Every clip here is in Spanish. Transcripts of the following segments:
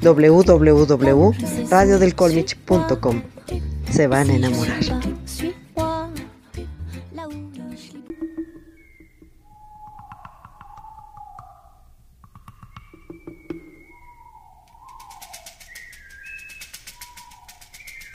www.radiodelcolmich.com. Se van a enamorar.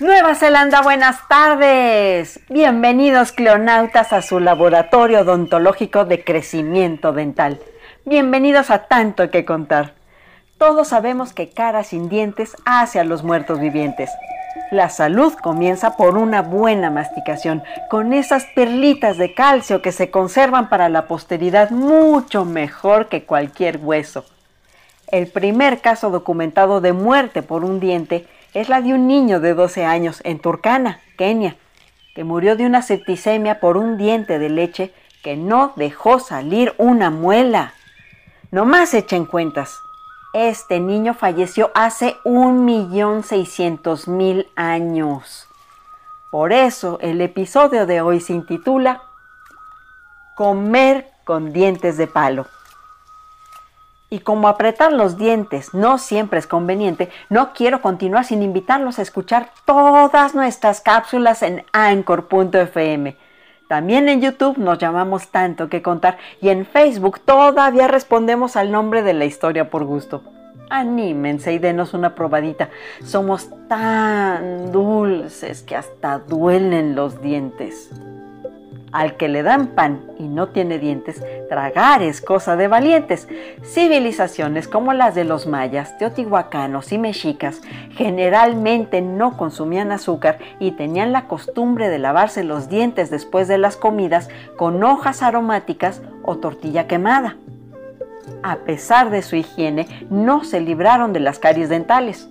Nueva Zelanda, buenas tardes. Bienvenidos cleonautas a su laboratorio odontológico de crecimiento dental. Bienvenidos a tanto que contar. Todos sabemos que cara sin dientes hace a los muertos vivientes. La salud comienza por una buena masticación, con esas perlitas de calcio que se conservan para la posteridad mucho mejor que cualquier hueso. El primer caso documentado de muerte por un diente es la de un niño de 12 años en Turkana, Kenia, que murió de una septicemia por un diente de leche que no dejó salir una muela. No más echen cuentas. Este niño falleció hace un millón seiscientos mil años. Por eso el episodio de hoy se intitula Comer con dientes de palo. Y como apretar los dientes no siempre es conveniente, no quiero continuar sin invitarlos a escuchar todas nuestras cápsulas en anchor.fm. También en YouTube nos llamamos tanto que contar y en Facebook todavía respondemos al nombre de la historia por gusto. Anímense y denos una probadita. Somos tan dulces que hasta duelen los dientes. Al que le dan pan y no tiene dientes, tragar es cosa de valientes. Civilizaciones como las de los mayas, teotihuacanos y mexicas generalmente no consumían azúcar y tenían la costumbre de lavarse los dientes después de las comidas con hojas aromáticas o tortilla quemada. A pesar de su higiene, no se libraron de las caries dentales.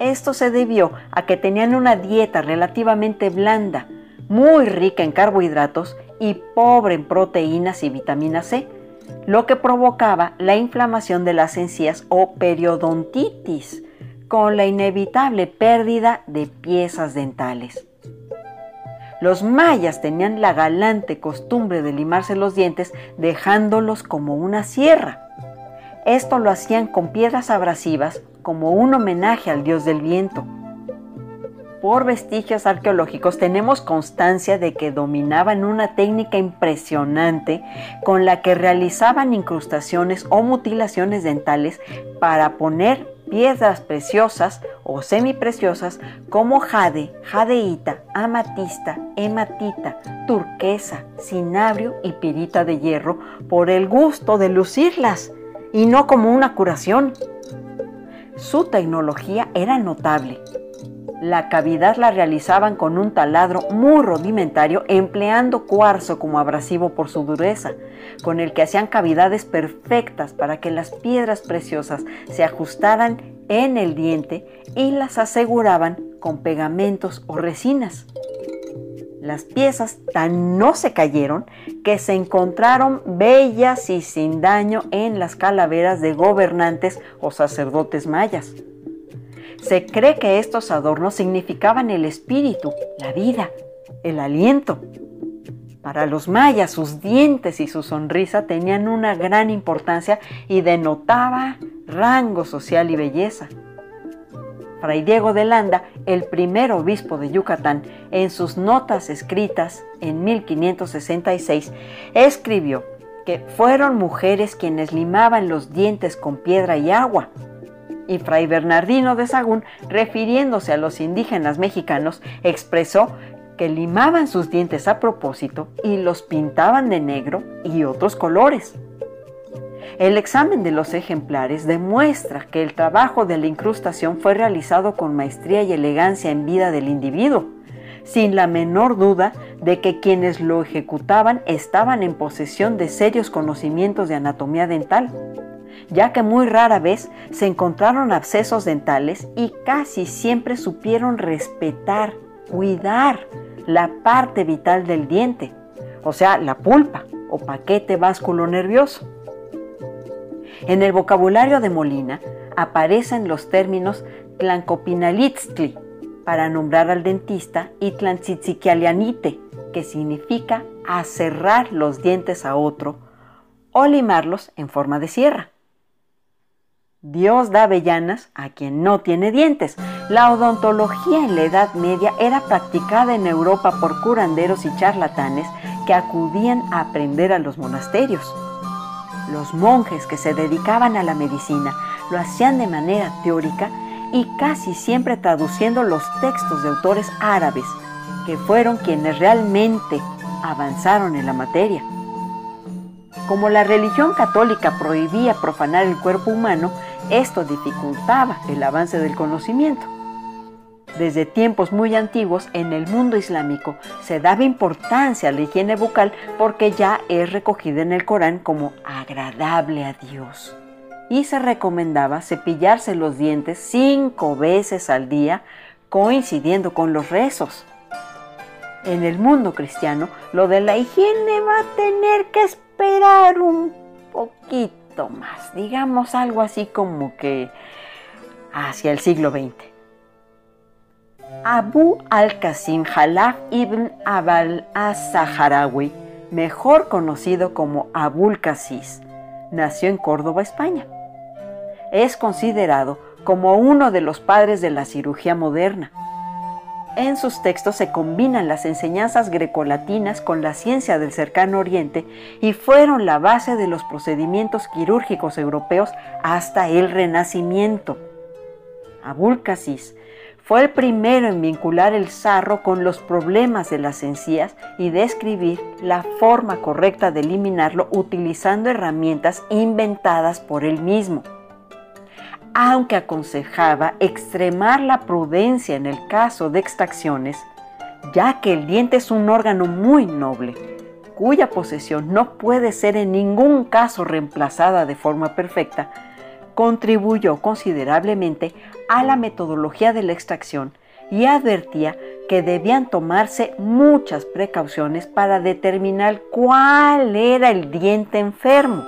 Esto se debió a que tenían una dieta relativamente blanda, muy rica en carbohidratos y pobre en proteínas y vitamina C, lo que provocaba la inflamación de las encías o periodontitis, con la inevitable pérdida de piezas dentales. Los mayas tenían la galante costumbre de limarse los dientes dejándolos como una sierra. Esto lo hacían con piedras abrasivas como un homenaje al dios del viento por vestigios arqueológicos tenemos constancia de que dominaban una técnica impresionante con la que realizaban incrustaciones o mutilaciones dentales para poner piedras preciosas o semipreciosas como jade, jadeíta, amatista, hematita, turquesa, cinabrio y pirita de hierro por el gusto de lucirlas y no como una curación. Su tecnología era notable la cavidad la realizaban con un taladro muy rudimentario empleando cuarzo como abrasivo por su dureza, con el que hacían cavidades perfectas para que las piedras preciosas se ajustaran en el diente y las aseguraban con pegamentos o resinas. Las piezas tan no se cayeron que se encontraron bellas y sin daño en las calaveras de gobernantes o sacerdotes mayas. Se cree que estos adornos significaban el espíritu, la vida, el aliento. Para los mayas sus dientes y su sonrisa tenían una gran importancia y denotaba rango social y belleza. Fray Diego de Landa, el primer obispo de Yucatán, en sus notas escritas en 1566, escribió que fueron mujeres quienes limaban los dientes con piedra y agua y Fray Bernardino de Sagún, refiriéndose a los indígenas mexicanos, expresó que limaban sus dientes a propósito y los pintaban de negro y otros colores. El examen de los ejemplares demuestra que el trabajo de la incrustación fue realizado con maestría y elegancia en vida del individuo, sin la menor duda de que quienes lo ejecutaban estaban en posesión de serios conocimientos de anatomía dental ya que muy rara vez se encontraron abscesos dentales y casi siempre supieron respetar, cuidar la parte vital del diente, o sea, la pulpa o paquete básculo nervioso. En el vocabulario de Molina aparecen los términos tlancopinalitztli para nombrar al dentista y tlantzitziquialianite, que significa aserrar los dientes a otro o limarlos en forma de sierra. Dios da avellanas a quien no tiene dientes. La odontología en la Edad Media era practicada en Europa por curanderos y charlatanes que acudían a aprender a los monasterios. Los monjes que se dedicaban a la medicina lo hacían de manera teórica y casi siempre traduciendo los textos de autores árabes, que fueron quienes realmente avanzaron en la materia. Como la religión católica prohibía profanar el cuerpo humano, esto dificultaba el avance del conocimiento. Desde tiempos muy antiguos en el mundo islámico se daba importancia a la higiene bucal porque ya es recogida en el Corán como agradable a Dios. Y se recomendaba cepillarse los dientes cinco veces al día, coincidiendo con los rezos en el mundo cristiano, lo de la higiene va a tener que esperar un poquito más, digamos algo así como que hacia el siglo XX. Abu al-Qasim Jalaf ibn Abal az-Zaharawi, mejor conocido como Abul Qasis, nació en Córdoba, España. Es considerado como uno de los padres de la cirugía moderna en sus textos se combinan las enseñanzas grecolatinas con la ciencia del cercano oriente y fueron la base de los procedimientos quirúrgicos europeos hasta el Renacimiento. Abul Qasis fue el primero en vincular el sarro con los problemas de las encías y describir la forma correcta de eliminarlo utilizando herramientas inventadas por él mismo aunque aconsejaba extremar la prudencia en el caso de extracciones, ya que el diente es un órgano muy noble, cuya posesión no puede ser en ningún caso reemplazada de forma perfecta, contribuyó considerablemente a la metodología de la extracción y advertía que debían tomarse muchas precauciones para determinar cuál era el diente enfermo.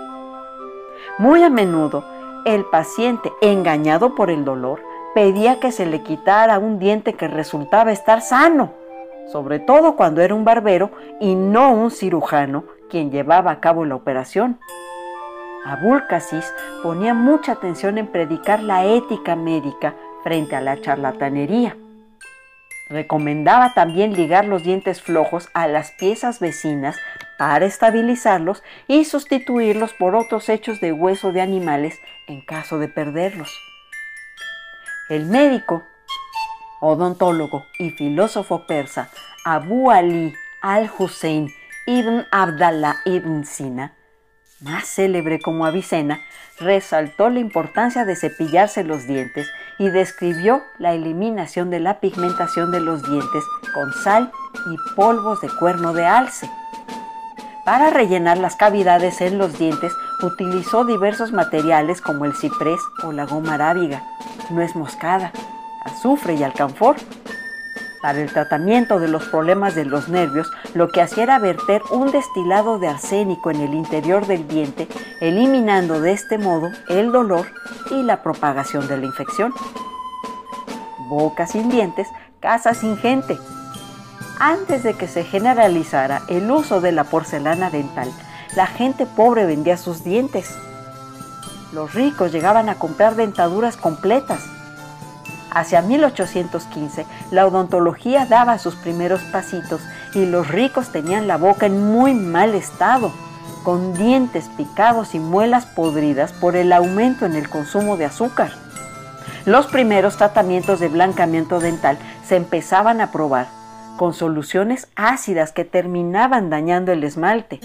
Muy a menudo, el paciente, engañado por el dolor, pedía que se le quitara un diente que resultaba estar sano, sobre todo cuando era un barbero y no un cirujano quien llevaba a cabo la operación. Abul Qasis ponía mucha atención en predicar la ética médica frente a la charlatanería. Recomendaba también ligar los dientes flojos a las piezas vecinas para estabilizarlos y sustituirlos por otros hechos de hueso de animales en caso de perderlos. El médico, odontólogo y filósofo persa Abu Ali al-Hussein ibn Abdallah ibn Sina, más célebre como Avicena, resaltó la importancia de cepillarse los dientes y describió la eliminación de la pigmentación de los dientes con sal y polvos de cuerno de alce. Para rellenar las cavidades en los dientes utilizó diversos materiales como el ciprés o la goma arábiga, nuez moscada, azufre y alcanfor. Para el tratamiento de los problemas de los nervios, lo que hacía era verter un destilado de arsénico en el interior del diente, eliminando de este modo el dolor y la propagación de la infección. Boca sin dientes, casa sin gente, antes de que se generalizara el uso de la porcelana dental, la gente pobre vendía sus dientes. Los ricos llegaban a comprar dentaduras completas. Hacia 1815, la odontología daba sus primeros pasitos y los ricos tenían la boca en muy mal estado, con dientes picados y muelas podridas por el aumento en el consumo de azúcar. Los primeros tratamientos de blancamiento dental se empezaban a probar con soluciones ácidas que terminaban dañando el esmalte.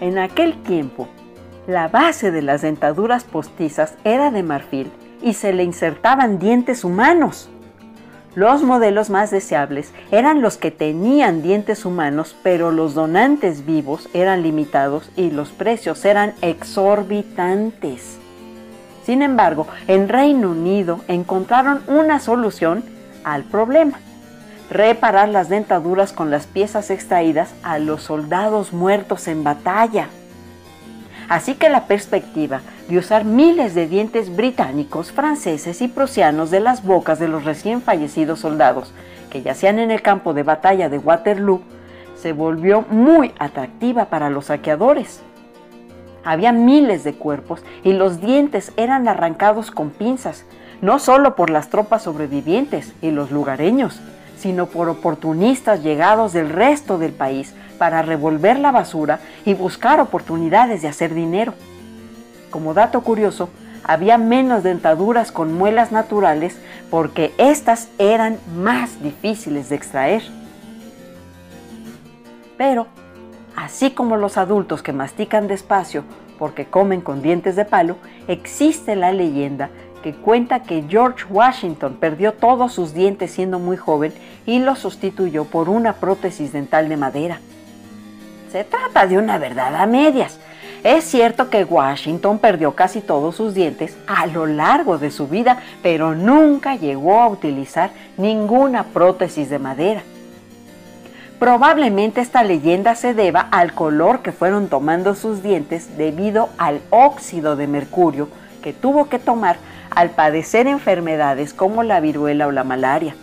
En aquel tiempo, la base de las dentaduras postizas era de marfil y se le insertaban dientes humanos. Los modelos más deseables eran los que tenían dientes humanos, pero los donantes vivos eran limitados y los precios eran exorbitantes. Sin embargo, en Reino Unido encontraron una solución al problema. Reparar las dentaduras con las piezas extraídas a los soldados muertos en batalla. Así que la perspectiva de usar miles de dientes británicos, franceses y prusianos de las bocas de los recién fallecidos soldados que yacían en el campo de batalla de Waterloo se volvió muy atractiva para los saqueadores. Había miles de cuerpos y los dientes eran arrancados con pinzas, no solo por las tropas sobrevivientes y los lugareños, sino por oportunistas llegados del resto del país para revolver la basura y buscar oportunidades de hacer dinero. Como dato curioso, había menos dentaduras con muelas naturales porque éstas eran más difíciles de extraer. Pero, así como los adultos que mastican despacio porque comen con dientes de palo, existe la leyenda que cuenta que George Washington perdió todos sus dientes siendo muy joven y los sustituyó por una prótesis dental de madera. Se trata de una verdad a medias. Es cierto que Washington perdió casi todos sus dientes a lo largo de su vida, pero nunca llegó a utilizar ninguna prótesis de madera. Probablemente esta leyenda se deba al color que fueron tomando sus dientes debido al óxido de mercurio que tuvo que tomar al padecer enfermedades como la viruela o la malaria.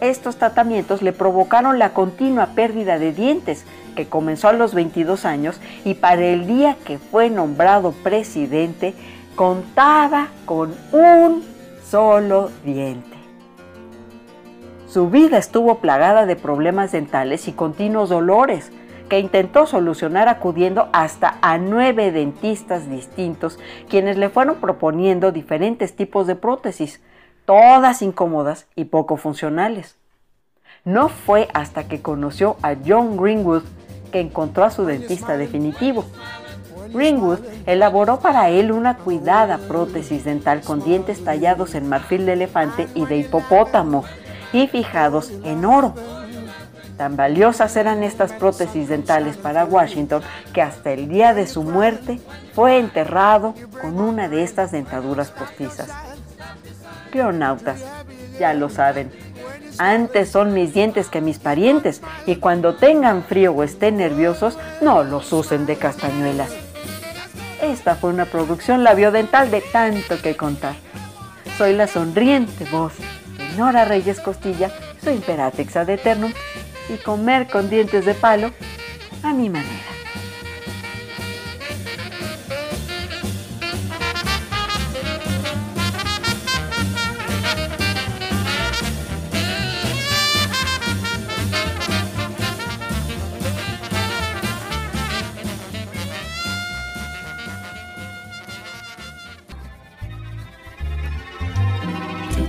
Estos tratamientos le provocaron la continua pérdida de dientes, que comenzó a los 22 años y para el día que fue nombrado presidente contaba con un solo diente. Su vida estuvo plagada de problemas dentales y continuos dolores, que intentó solucionar acudiendo hasta a nueve dentistas distintos, quienes le fueron proponiendo diferentes tipos de prótesis, todas incómodas y poco funcionales. No fue hasta que conoció a John Greenwood que encontró a su dentista definitivo. Greenwood elaboró para él una cuidada prótesis dental con dientes tallados en marfil de elefante y de hipopótamo y fijados en oro. Tan valiosas eran estas prótesis dentales para Washington que hasta el día de su muerte fue enterrado con una de estas dentaduras postizas. Ya lo saben, antes son mis dientes que mis parientes y cuando tengan frío o estén nerviosos no los usen de castañuelas. Esta fue una producción labiodental de tanto que contar. Soy la sonriente voz de Nora Reyes Costilla, soy Imperatrix ad eternum y comer con dientes de palo a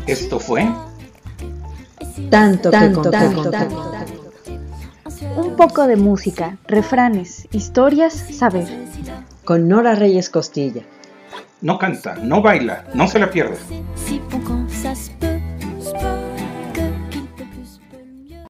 Esto fue tanto, tanto, tanto, tanto, Un poco de música, refranes, historias, saber. Con Nora Reyes Costilla. No canta, no baila, no se la pierda.